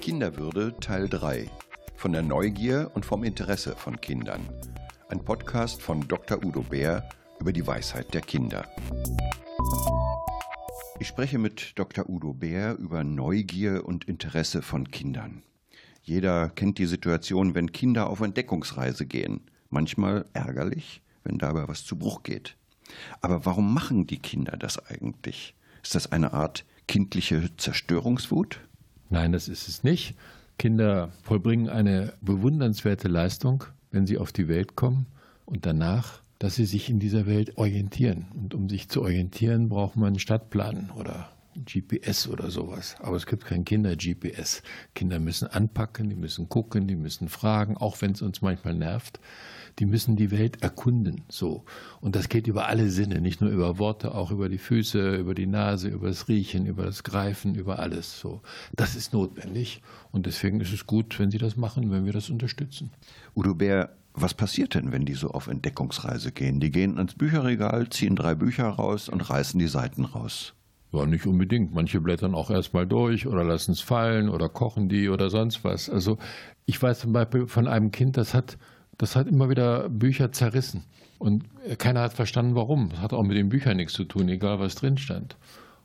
Kinderwürde Teil 3 von der Neugier und vom Interesse von Kindern. Ein Podcast von Dr. Udo Bär über die Weisheit der Kinder. Ich spreche mit Dr. Udo Bär über Neugier und Interesse von Kindern. Jeder kennt die Situation, wenn Kinder auf Entdeckungsreise gehen. Manchmal ärgerlich, wenn dabei was zu Bruch geht. Aber warum machen die Kinder das eigentlich? Ist das eine Art kindliche Zerstörungswut? Nein, das ist es nicht. Kinder vollbringen eine bewundernswerte Leistung, wenn sie auf die Welt kommen und danach, dass sie sich in dieser Welt orientieren. Und um sich zu orientieren, braucht man einen Stadtplan oder GPS oder sowas. Aber es gibt kein Kinder-GPS. Kinder müssen anpacken, die müssen gucken, die müssen fragen, auch wenn es uns manchmal nervt. Die müssen die Welt erkunden, so. Und das geht über alle Sinne, nicht nur über Worte, auch über die Füße, über die Nase, über das Riechen, über das Greifen, über alles, so. Das ist notwendig. Und deswegen ist es gut, wenn Sie das machen, wenn wir das unterstützen. Udo Bär, was passiert denn, wenn die so auf Entdeckungsreise gehen? Die gehen ans Bücherregal, ziehen drei Bücher raus und reißen die Seiten raus. Ja, nicht unbedingt. Manche blättern auch erstmal durch oder lassen es fallen oder kochen die oder sonst was. Also ich weiß zum Beispiel von einem Kind, das hat, das hat immer wieder Bücher zerrissen. Und keiner hat verstanden, warum. Das hat auch mit den Büchern nichts zu tun, egal was drin stand.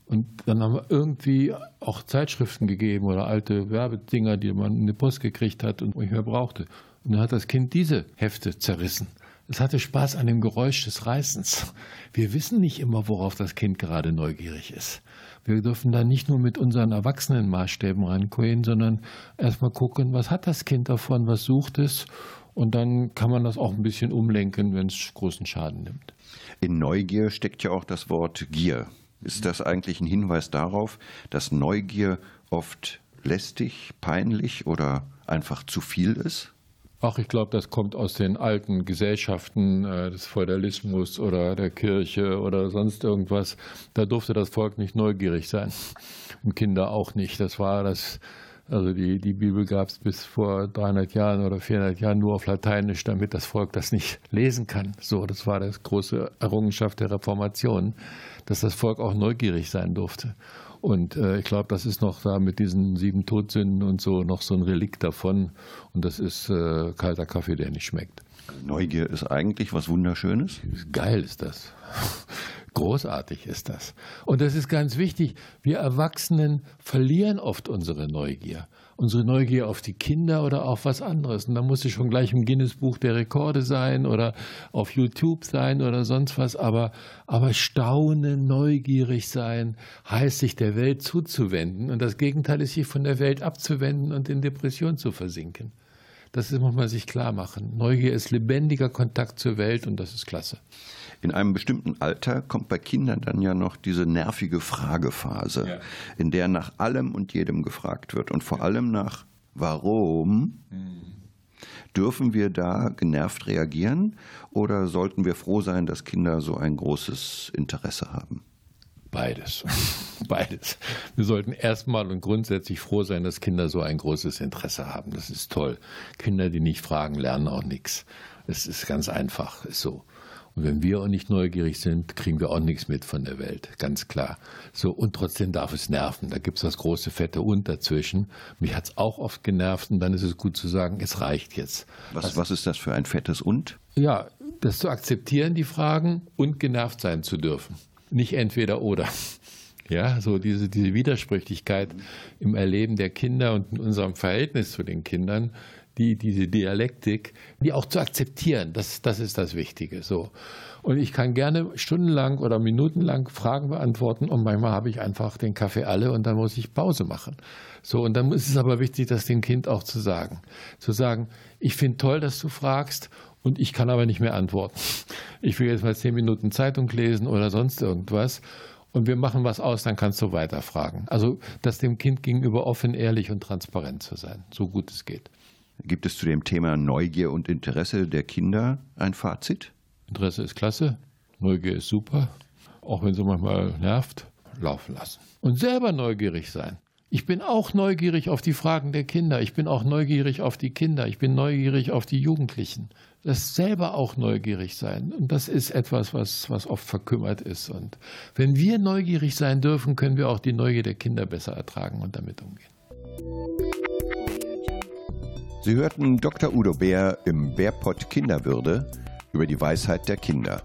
Und dann haben wir irgendwie auch Zeitschriften gegeben oder alte Werbedinger, die man in die Post gekriegt hat und nicht mehr brauchte. Und dann hat das Kind diese Hefte zerrissen. Es hatte Spaß an dem Geräusch des Reißens. Wir wissen nicht immer, worauf das Kind gerade neugierig ist. Wir dürfen da nicht nur mit unseren erwachsenen Maßstäben rankommen, sondern erstmal gucken, was hat das Kind davon, was sucht es. Und dann kann man das auch ein bisschen umlenken, wenn es großen Schaden nimmt. In Neugier steckt ja auch das Wort Gier. Ist das eigentlich ein Hinweis darauf, dass Neugier oft lästig, peinlich oder einfach zu viel ist? Ach, ich glaube, das kommt aus den alten Gesellschaften äh, des Feudalismus oder der Kirche oder sonst irgendwas. Da durfte das Volk nicht neugierig sein und Kinder auch nicht. Das war das, also die, die Bibel gab es bis vor 300 Jahren oder 400 Jahren nur auf Lateinisch, damit das Volk das nicht lesen kann. So, das war das große Errungenschaft der Reformation, dass das Volk auch neugierig sein durfte. Und äh, ich glaube, das ist noch da mit diesen sieben Todsünden und so noch so ein Relikt davon. Und das ist äh, kalter Kaffee, der nicht schmeckt. Neugier ist eigentlich was Wunderschönes. Geil ist das. Großartig ist das. Und das ist ganz wichtig. Wir Erwachsenen verlieren oft unsere Neugier unsere Neugier auf die Kinder oder auf was anderes. Und da muss ich schon gleich im Guinness-Buch der Rekorde sein oder auf YouTube sein oder sonst was. Aber, aber staunen, neugierig sein, heißt sich der Welt zuzuwenden. Und das Gegenteil ist, sich von der Welt abzuwenden und in Depression zu versinken. Das muss man sich klar machen. Neugier ist lebendiger Kontakt zur Welt und das ist klasse. In einem bestimmten Alter kommt bei Kindern dann ja noch diese nervige Fragephase, ja. in der nach allem und jedem gefragt wird und vor allem nach Warum. Mhm. Dürfen wir da genervt reagieren oder sollten wir froh sein, dass Kinder so ein großes Interesse haben? Beides. Beides. Wir sollten erstmal und grundsätzlich froh sein, dass Kinder so ein großes Interesse haben. Das ist toll. Kinder, die nicht fragen, lernen auch nichts. Es ist ganz einfach, ist so. Und wenn wir auch nicht neugierig sind, kriegen wir auch nichts mit von der Welt, ganz klar. So, und trotzdem darf es nerven. Da gibt es das große fette Und dazwischen. Mich hat es auch oft genervt und dann ist es gut zu sagen, es reicht jetzt. Was, also, was ist das für ein fettes Und? Ja, das zu akzeptieren, die Fragen und genervt sein zu dürfen. Nicht entweder oder. Ja, so diese, diese Widersprüchlichkeit im Erleben der Kinder und in unserem Verhältnis zu den Kindern die, diese Dialektik, die auch zu akzeptieren. Das, das ist das Wichtige. So. Und ich kann gerne stundenlang oder minutenlang Fragen beantworten und manchmal habe ich einfach den Kaffee alle und dann muss ich Pause machen. So, und dann ist es aber wichtig, das dem Kind auch zu sagen. Zu sagen, ich finde toll, dass du fragst und ich kann aber nicht mehr antworten. Ich will jetzt mal zehn Minuten Zeitung lesen oder sonst irgendwas und wir machen was aus, dann kannst du weiterfragen. Also, das dem Kind gegenüber offen, ehrlich und transparent zu sein, so gut es geht. Gibt es zu dem Thema Neugier und Interesse der Kinder ein Fazit? Interesse ist klasse, Neugier ist super, auch wenn es manchmal nervt, laufen lassen. Und selber neugierig sein. Ich bin auch neugierig auf die Fragen der Kinder. Ich bin auch neugierig auf die Kinder. Ich bin neugierig auf die Jugendlichen. Das selber auch neugierig sein. Und das ist etwas, was, was oft verkümmert ist. Und wenn wir neugierig sein dürfen, können wir auch die Neugier der Kinder besser ertragen und damit umgehen. Sie hörten Dr. Udo Bär im Bärpott Kinderwürde über die Weisheit der Kinder.